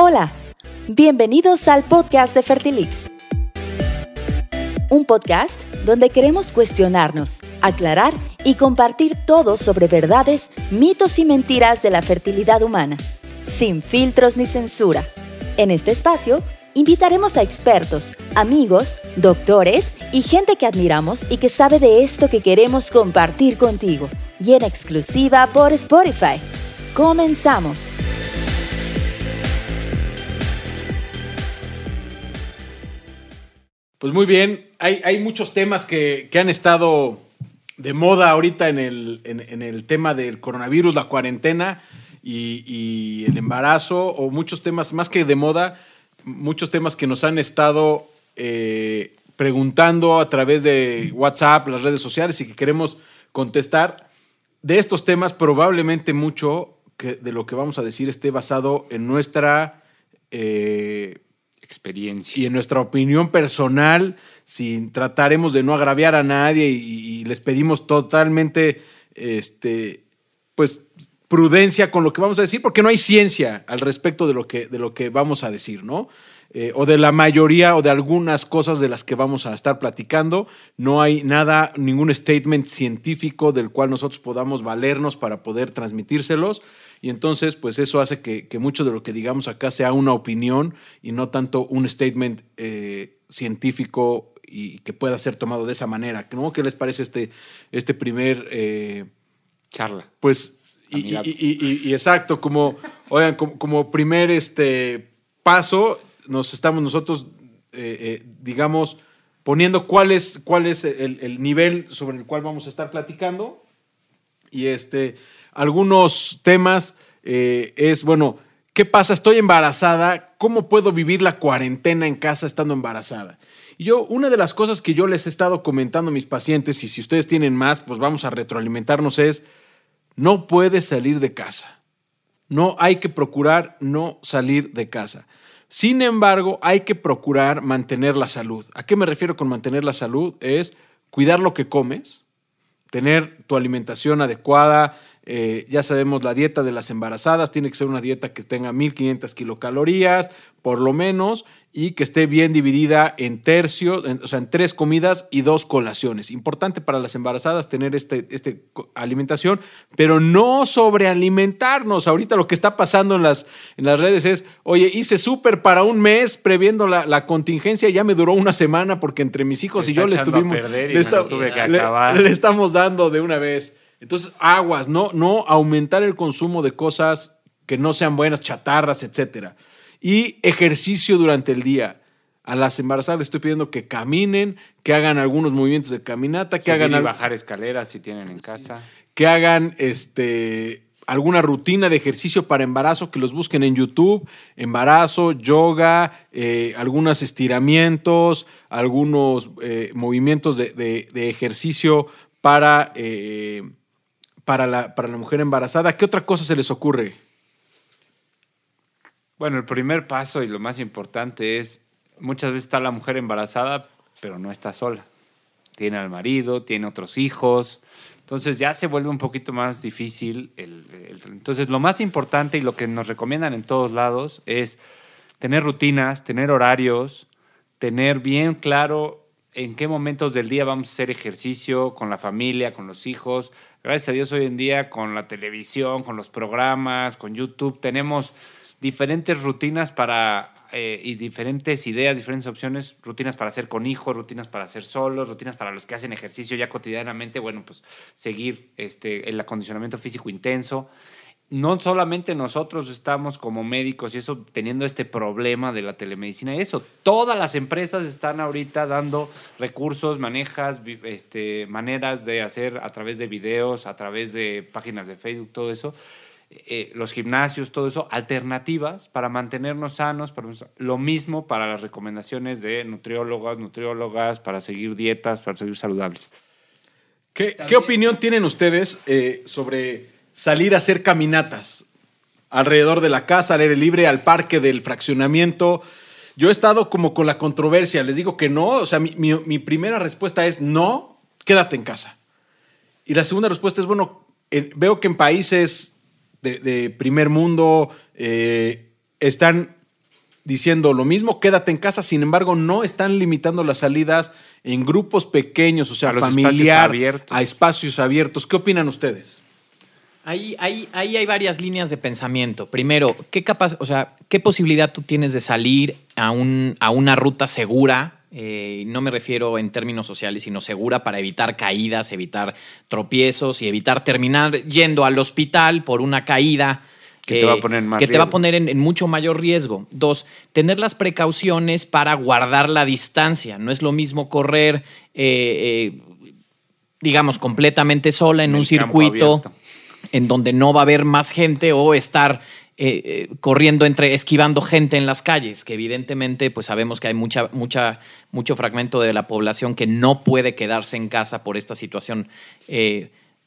Hola, bienvenidos al podcast de Fertilix. Un podcast donde queremos cuestionarnos, aclarar y compartir todo sobre verdades, mitos y mentiras de la fertilidad humana, sin filtros ni censura. En este espacio invitaremos a expertos, amigos, doctores y gente que admiramos y que sabe de esto que queremos compartir contigo. Y en exclusiva por Spotify. Comenzamos. Pues muy bien, hay, muchos temas que, han estado de moda ahorita en el, en, el tema del coronavirus, la cuarentena y, el embarazo, o muchos temas, más que de moda, muchos temas que nos han estado eh, preguntando a través de WhatsApp, las redes sociales y que queremos contestar. De estos temas, probablemente mucho de lo que vamos a decir esté basado en nuestra... Eh, experiencia. Y en nuestra opinión personal, sin trataremos de no agraviar a nadie y, les pedimos totalmente, este, pues, prudencia con lo que vamos a decir, porque no hay ciencia al respecto de lo que, de lo que vamos a decir, ¿no? Eh, o de la mayoría o de algunas cosas de las que vamos a estar platicando. No hay nada, ningún statement científico del cual nosotros podamos valernos para poder transmitírselos. Y entonces, pues eso hace que, mucho de lo que digamos acá sea una opinión y no tanto un statement eh, científico y que pueda ser tomado de esa manera. ¿no? ¿Qué les parece este, este primer... Eh, Charla. Pues, y, y, exacto, como, oigan, como, primer este, paso, nos estamos nosotros, eh, digamos, poniendo cuál es, cuál es el, el nivel sobre el cual vamos a estar platicando. Y este algunos temas eh, es, bueno, ¿qué pasa? Estoy embarazada, ¿cómo puedo vivir la cuarentena en casa estando embarazada? Y yo, una de las cosas que yo les he estado comentando a mis pacientes, y si ustedes tienen más, pues vamos a retroalimentarnos, es, no puedes salir de casa. No hay que procurar no salir de casa. Sin embargo, hay que procurar mantener la salud. ¿A qué me refiero con mantener la salud? Es cuidar lo que comes, tener tu alimentación adecuada, eh, ya sabemos, la dieta de las embarazadas tiene que ser una dieta que tenga 1500 kilocalorías, por lo menos, y que esté bien dividida en tercios, o sea, en tres comidas y dos colaciones. Importante para las embarazadas tener este, este alimentación, pero no sobrealimentarnos. Ahorita lo que está pasando en las, en las redes es, oye, hice súper para un mes previendo la, contingencia, ya me duró una semana porque entre mis hijos y yo le estuvimos... le estamos dando de una vez. Entonces, aguas, no, no aumentar el consumo de cosas que no sean buenas, chatarras, etcétera. Y ejercicio durante el día. A las embarazadas les estoy pidiendo que caminen, que hagan algunos movimientos de caminata, que hagan. Y bajar escaleras si tienen en casa. Que hagan este alguna rutina de ejercicio para embarazo, que los busquen en YouTube, embarazo, yoga, eh, algunos estiramientos, algunos eh, movimientos de, ejercicio para eh, para la, para la mujer embarazada. ¿Qué otra cosa se les ocurre? Bueno, el primer paso y lo más importante es, muchas veces está la mujer embarazada, pero no está sola. Tiene al marido, tiene otros hijos. Entonces ya se vuelve un poquito más difícil. entonces lo más importante y lo que nos recomiendan en todos lados es tener rutinas, tener horarios, tener bien claro en qué momentos del día vamos a hacer ejercicio con la familia, con los hijos. Gracias a Dios hoy en día con la televisión, con los programas, con YouTube, tenemos diferentes rutinas para eh, y diferentes ideas, diferentes opciones, rutinas para hacer con hijos, rutinas para hacer solos, rutinas para los que hacen ejercicio ya cotidianamente, bueno, pues seguir este, el acondicionamiento físico intenso no solamente nosotros estamos como médicos y eso teniendo este problema de la telemedicina y eso, todas las empresas están ahorita dando recursos, manejas, este, maneras de hacer a través de videos, a través de páginas de Facebook, todo eso, eh, los gimnasios, todo eso, alternativas para mantenernos sanos, para, lo mismo para las recomendaciones de nutriólogos, nutriólogas, para seguir dietas, para seguir saludables. ¿Qué, ¿qué opinión tienen ustedes eh, sobre salir a hacer caminatas alrededor de la casa, al aire libre, al parque del fraccionamiento. Yo he estado como con la controversia, les digo que no, o sea, mi, primera respuesta es no, quédate en casa. Y la segunda respuesta es, bueno, veo que en países de, primer mundo eh, están diciendo lo mismo, quédate en casa, sin embargo no están limitando las salidas en grupos pequeños, o sea, familiar, a espacios abiertos. ¿Qué opinan ustedes? Ahí, ahí, ahí, hay varias líneas de pensamiento. Primero, ¿qué capaz, o sea, qué posibilidad tú tienes de salir a, un, a una ruta segura? Eh, no me refiero en términos sociales, sino segura para evitar caídas, evitar tropiezos y evitar terminar yendo al hospital por una caída que, te va a poner, que te va a poner en, mucho mayor riesgo. Dos, tener las precauciones para guardar la distancia. No es lo mismo correr, eh, eh, digamos, completamente sola en, un circuito en donde no va a haber más gente o estar eh, corriendo entre, esquivando gente en las calles, que evidentemente pues sabemos que hay mucha, mucha, mucho fragmento de la población que no puede quedarse en casa por esta situación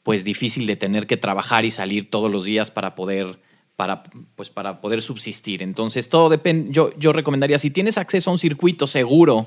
pues difícil de tener que trabajar y salir todos los días para poder para, pues para poder subsistir. Entonces, todo depende. Yo, yo recomendaría, si tienes acceso a un circuito seguro,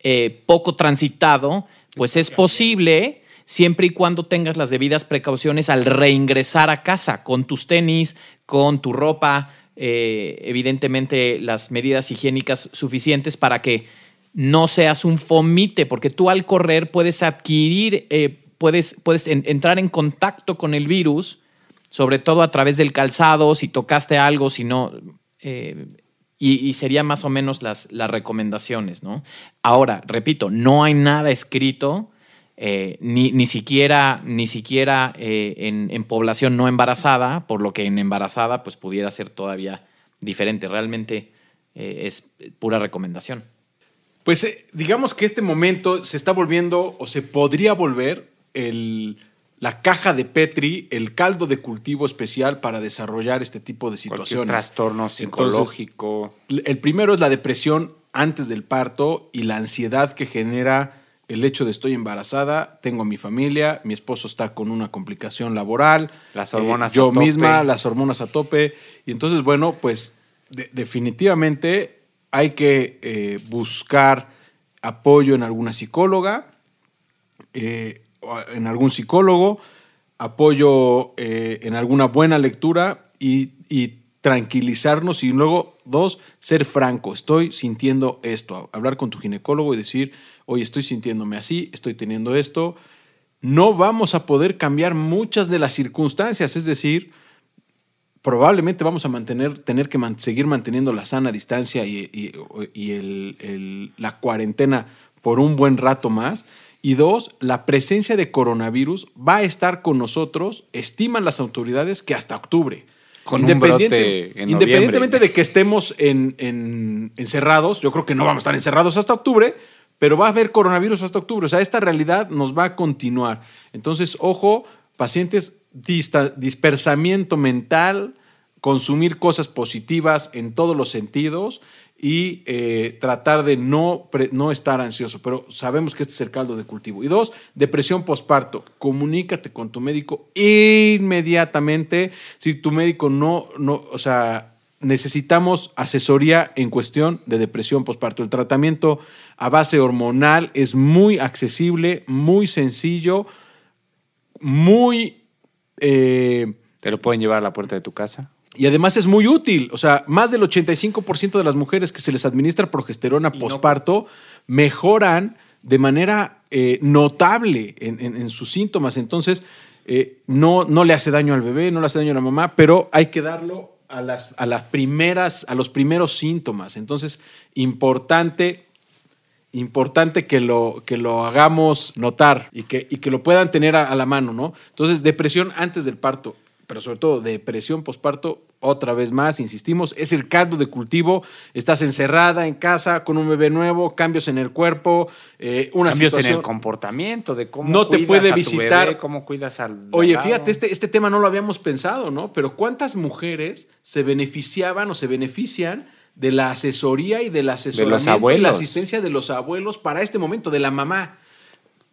eh, poco transitado, pues es posible siempre y cuando tengas las debidas precauciones al reingresar a casa con tus tenis, con tu ropa, eh, evidentemente las medidas higiénicas suficientes para que no seas un fomite, porque tú al correr puedes adquirir, eh, puedes, puedes entrar en contacto con el virus sobre todo a través del calzado, si tocaste algo, si no, eh, y, serían más o menos las, las recomendaciones, ¿no? Ahora, repito, no hay nada escrito, eh, ni, ni, siquiera, ni siquiera eh, en, población no embarazada, por lo que en embarazada pues pudiera ser todavía diferente. Realmente es pura recomendación. Pues digamos que este momento se está volviendo o se podría volver el la caja de Petri, el caldo de cultivo especial para desarrollar este tipo de situaciones. trastorno psicológico. el primero es la depresión antes del parto y la ansiedad que genera el hecho de estoy embarazada, tengo a mi familia, mi esposo está con una complicación laboral, las hormonas eh, yo misma, las hormonas a tope. Y entonces, bueno, pues definitivamente hay que eh, buscar apoyo en alguna psicóloga. Eh, en algún psicólogo, apoyo en alguna buena lectura y, tranquilizarnos y luego, dos, ser franco, estoy sintiendo esto, hablar con tu ginecólogo y decir, oye, estoy sintiéndome así, estoy teniendo esto. No vamos a poder cambiar muchas de las circunstancias, es decir, probablemente vamos a mantener, tener que seguir manteniendo la sana distancia y, la cuarentena por un buen rato más y dos, la presencia de coronavirus va a estar con nosotros, estiman las autoridades, que hasta octubre. Con Independiente, independientemente de que estemos en, encerrados, yo creo que no vamos a estar encerrados hasta octubre, pero va a haber coronavirus hasta octubre. O sea, esta realidad nos va a continuar. Entonces, ojo, pacientes, dispersamiento mental, consumir cosas positivas en todos los sentidos y eh, tratar de no, no estar ansioso, pero sabemos que este es el caldo de cultivo. Y dos, depresión postparto. Comunícate con tu médico inmediatamente. Si tu médico no, no, o sea, necesitamos asesoría en cuestión de depresión postparto. El tratamiento a base hormonal es muy accesible, muy sencillo, muy... Eh, ¿Te lo pueden llevar a la puerta de tu casa? Y además es muy útil. O sea, más del 85% de las mujeres que se les administra progesterona posparto mejoran de manera eh, notable en, sus síntomas. Entonces, eh, no, no le hace daño al bebé, no le hace daño a la mamá, pero hay que darlo a las, a las primeras, a los primeros síntomas. Entonces, importante, importante que lo, que lo hagamos notar y que, y que lo puedan tener a, la mano, ¿no? Entonces, depresión antes del parto pero sobre todo depresión posparto, otra vez más, insistimos, es el caldo de cultivo. Estás encerrada en casa con un bebé nuevo, cambios en el cuerpo, eh, una cambios en el comportamiento de cómo no te puede visitar, cómo cuidas al. Oye, fíjate, este, este tema no lo habíamos pensado, ¿no? Pero cuántas mujeres se beneficiaban o se benefician de la asesoría y del asesoramiento y la asistencia de los abuelos para este momento, de la mamá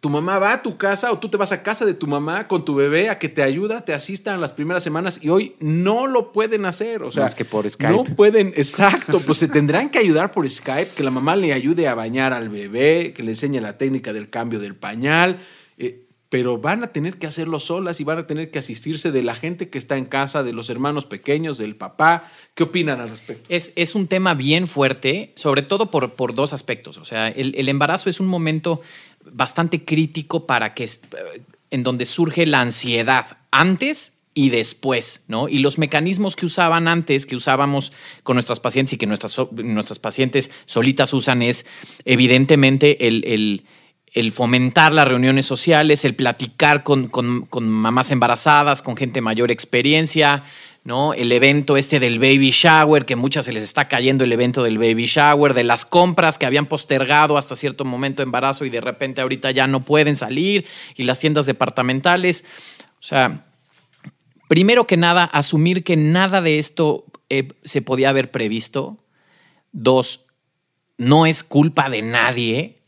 tu mamá va a tu casa o tú te vas a casa de tu mamá con tu bebé a que te ayuda, te asista en las primeras semanas y hoy no lo pueden hacer. O sea, Más que por Skype. No pueden, exacto, pues se tendrán que ayudar por Skype, que la mamá le ayude a bañar al bebé, que le enseñe la técnica del cambio del pañal. Eh, pero van a tener que hacerlo solas y van a tener que asistirse de la gente que está en casa, de los hermanos pequeños, del papá. ¿Qué opinan al respecto? Es, es un tema bien fuerte, sobre todo por, por dos aspectos. O sea, el, el, embarazo es un momento bastante crítico para que, en donde surge la ansiedad antes y después, ¿no? Y los mecanismos que usaban antes, que usábamos con nuestras pacientes y que nuestras, nuestras pacientes solitas usan es evidentemente el, el el fomentar las reuniones sociales, el platicar con, mamás embarazadas, con gente mayor experiencia, ¿no? El evento este del baby shower, que muchas se les está cayendo el evento del baby shower, de las compras que habían postergado hasta cierto momento de embarazo y de repente ahorita ya no pueden salir, y las tiendas departamentales. O sea, primero que nada, asumir que nada de esto eh, se podía haber previsto. Dos, no es culpa de nadie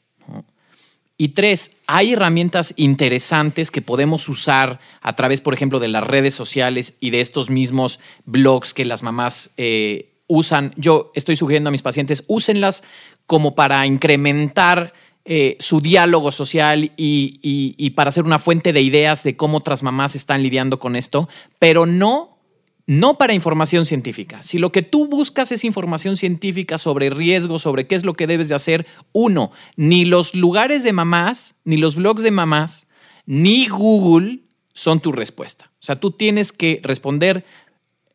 y tres, hay herramientas interesantes que podemos usar a través, por ejemplo, de las redes sociales y de estos mismos blogs que las mamás eh, usan. Yo estoy sugiriendo a mis pacientes, úsenlas como para incrementar eh, su diálogo social y, y para ser una fuente de ideas de cómo otras mamás están lidiando con esto, pero no no para información científica. Si lo que tú buscas es información científica sobre riesgos, sobre qué es lo que debes de hacer, uno, ni los lugares de mamás, ni los blogs de mamás, ni Google son tu respuesta. O sea, tú tienes que responder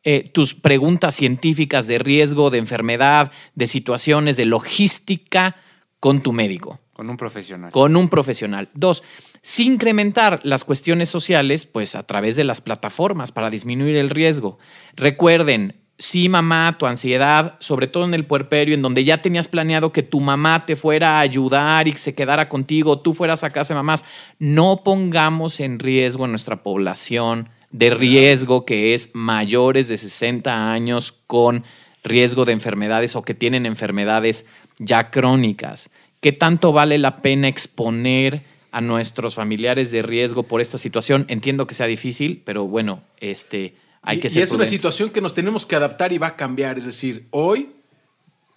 eh, tus preguntas científicas de riesgo, de enfermedad, de situaciones, de logística con tu médico. Con un profesional. Con un profesional. Dos, sin incrementar las cuestiones sociales, pues a través de las plataformas para disminuir el riesgo. Recuerden, sí, mamá, tu ansiedad, sobre todo en el puerperio, en donde ya tenías planeado que tu mamá te fuera a ayudar y se quedara contigo, tú fueras a casa de mamás, no pongamos en riesgo a nuestra población de riesgo que es mayores de 60 años con riesgo de enfermedades o que tienen enfermedades ya crónicas. ¿Qué tanto vale la pena exponer a nuestros familiares de riesgo por esta situación? Entiendo que sea difícil, pero bueno, este, hay que ser Y es una situación que nos tenemos que adaptar y va a cambiar. Es decir, hoy,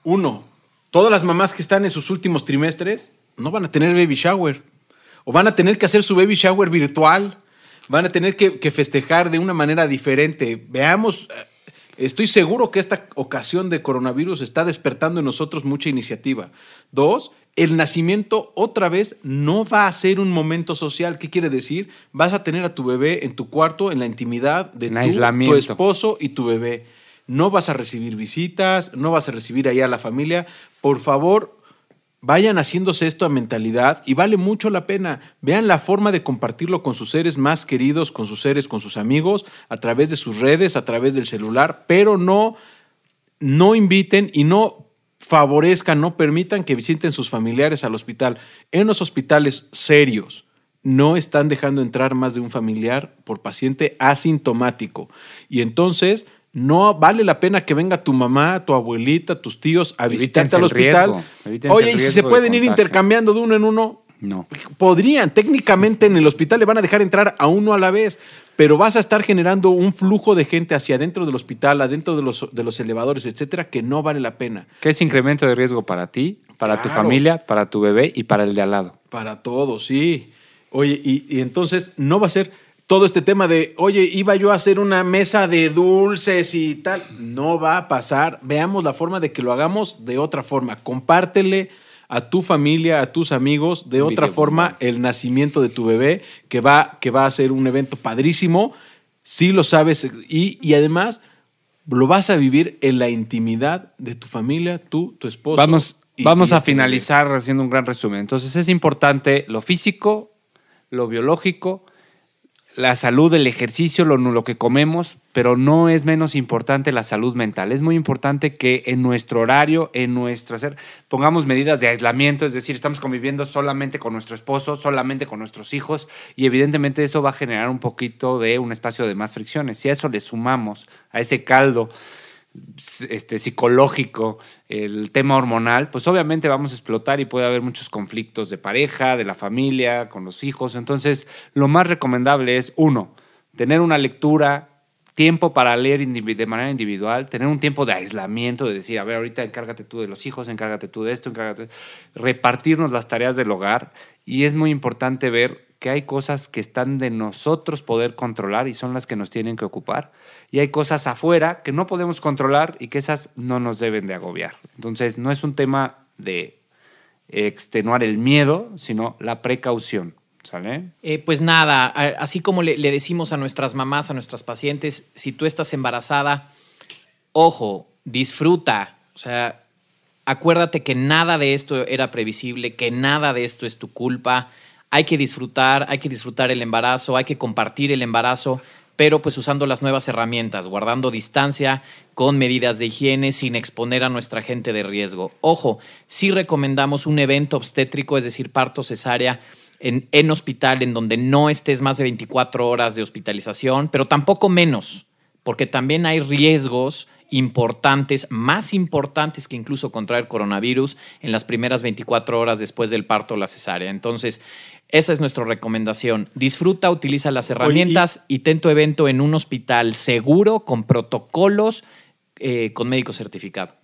uno, todas las mamás que están en sus últimos trimestres no van a tener baby shower. O van a tener que hacer su baby shower virtual. Van a tener que, que festejar de una manera diferente. Veamos, eh, Estoy seguro que esta ocasión de coronavirus está despertando en nosotros mucha iniciativa. Dos, el nacimiento otra vez no va a ser un momento social. ¿Qué quiere decir? Vas a tener a tu bebé en tu cuarto, en la intimidad de tu, esposo y tu bebé. No vas a recibir visitas, no vas a recibir allá a la familia. Por favor, vayan haciéndose esto a mentalidad y vale mucho la pena. Vean la forma de compartirlo con sus seres más queridos, con sus seres, con sus amigos, a través de sus redes, a través del celular, pero no, no inviten y no favorezcan, no permitan que visiten sus familiares al hospital. En los hospitales serios no están dejando entrar más de un familiar por paciente asintomático. Y entonces no vale la pena que venga tu mamá, tu abuelita, tus tíos a visitarte al hospital. Oye, y si se pueden ir intercambiando de uno en uno, no. Podrían, técnicamente en el hospital le van a dejar entrar a uno a la vez, pero vas a estar generando un flujo de gente hacia adentro del hospital, adentro de los, de los elevadores, etcétera, que no vale la pena. ¿Qué es incremento de riesgo para ti, para tu familia, para tu bebé y para el de al lado? Para todos, sí. Oye, y, entonces no va a ser todo este tema de, oye, iba yo a hacer una mesa de dulces y tal. No va a pasar. Veamos la forma de que lo hagamos de otra forma. Compártele a tu familia, a tus amigos, de otra forma el nacimiento de tu bebé, que va, que va a ser un evento padrísimo, si lo sabes, y, y además lo vas a vivir en la intimidad de tu familia, tú, tu esposo. Vamos, vamos a finalizar haciendo un gran resumen. Entonces es importante lo físico, lo biológico, la salud, el ejercicio, lo, que comemos, pero no es menos importante la salud mental. Es muy importante que en nuestro horario, en nuestro hacer, pongamos medidas de aislamiento, es decir, estamos conviviendo solamente con nuestro esposo, solamente con nuestros hijos, y evidentemente eso va a generar un poquito de un espacio de más fricciones. Si a eso le sumamos a ese caldo este, psicológico, el tema hormonal, pues obviamente vamos a explotar y puede haber muchos conflictos de pareja, de la familia, con los hijos. Entonces, lo más recomendable es, uno, tener una lectura, tiempo para leer de manera individual, tener un tiempo de aislamiento, de decir, a ver, ahorita encárgate tú de los hijos, encárgate tú de esto, encárgate, repartirnos las tareas del hogar. Y es muy importante ver que hay cosas que están de nosotros poder controlar y son las que nos tienen que ocupar. Y hay cosas afuera que no podemos controlar y que esas no nos deben de agobiar. Entonces, no es un tema de extenuar el miedo, sino la precaución. ¿Sale? Eh, pues nada, así como le, decimos a nuestras mamás, a nuestras pacientes, si tú estás embarazada, ojo, disfruta. O sea, acuérdate que nada de esto era previsible, que nada de esto es tu culpa. Hay que disfrutar, hay que disfrutar el embarazo, hay que compartir el embarazo pero pues usando las nuevas herramientas, guardando distancia, con medidas de higiene, sin exponer a nuestra gente de riesgo. Ojo, sí recomendamos un evento obstétrico, es decir, parto cesárea, en, en hospital en donde no estés más de 24 horas de hospitalización, pero tampoco menos, porque también hay riesgos importantes, más importantes que incluso contraer coronavirus en las primeras 24 horas después del parto o la cesárea. Entonces, esa es nuestra recomendación. Disfruta, utiliza las herramientas y, ten tu evento en un hospital seguro, con protocolos, eh, con médico certificado.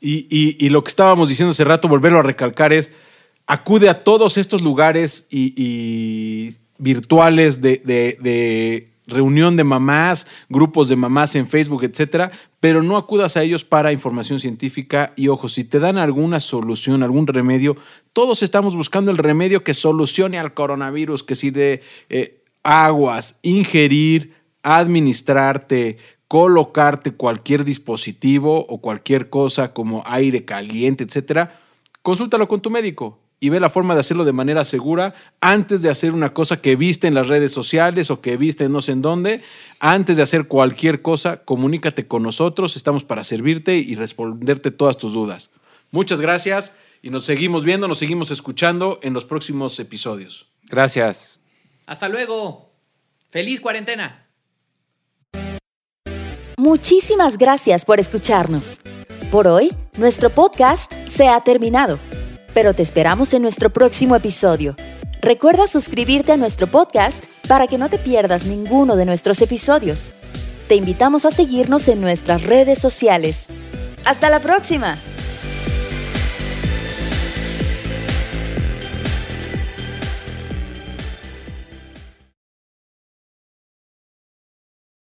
Y, lo que estábamos diciendo hace rato, volverlo a recalcar es, acude a todos estos lugares y, virtuales de reunión de mamás, grupos de mamás en Facebook, etcétera, pero no acudas a ellos para información científica y ojo, si te dan alguna solución, algún remedio, todos estamos buscando el remedio que solucione al coronavirus, que si de eh, aguas, ingerir, administrarte, colocarte cualquier dispositivo o cualquier cosa como aire caliente, etcétera, consúltalo con tu médico y ve la forma de hacerlo de manera segura antes de hacer una cosa que viste en las redes sociales o que viste no sé en dónde. Antes de hacer cualquier cosa, comunícate con nosotros, estamos para servirte y responderte todas tus dudas. Muchas gracias y nos seguimos viendo, nos seguimos escuchando en los próximos episodios. Gracias. Hasta luego. Feliz cuarentena. Muchísimas gracias por escucharnos. Por hoy, nuestro podcast se ha terminado pero te esperamos en nuestro próximo episodio. Recuerda suscribirte a nuestro podcast para que no te pierdas ninguno de nuestros episodios. Te invitamos a seguirnos en nuestras redes sociales. ¡Hasta la próxima!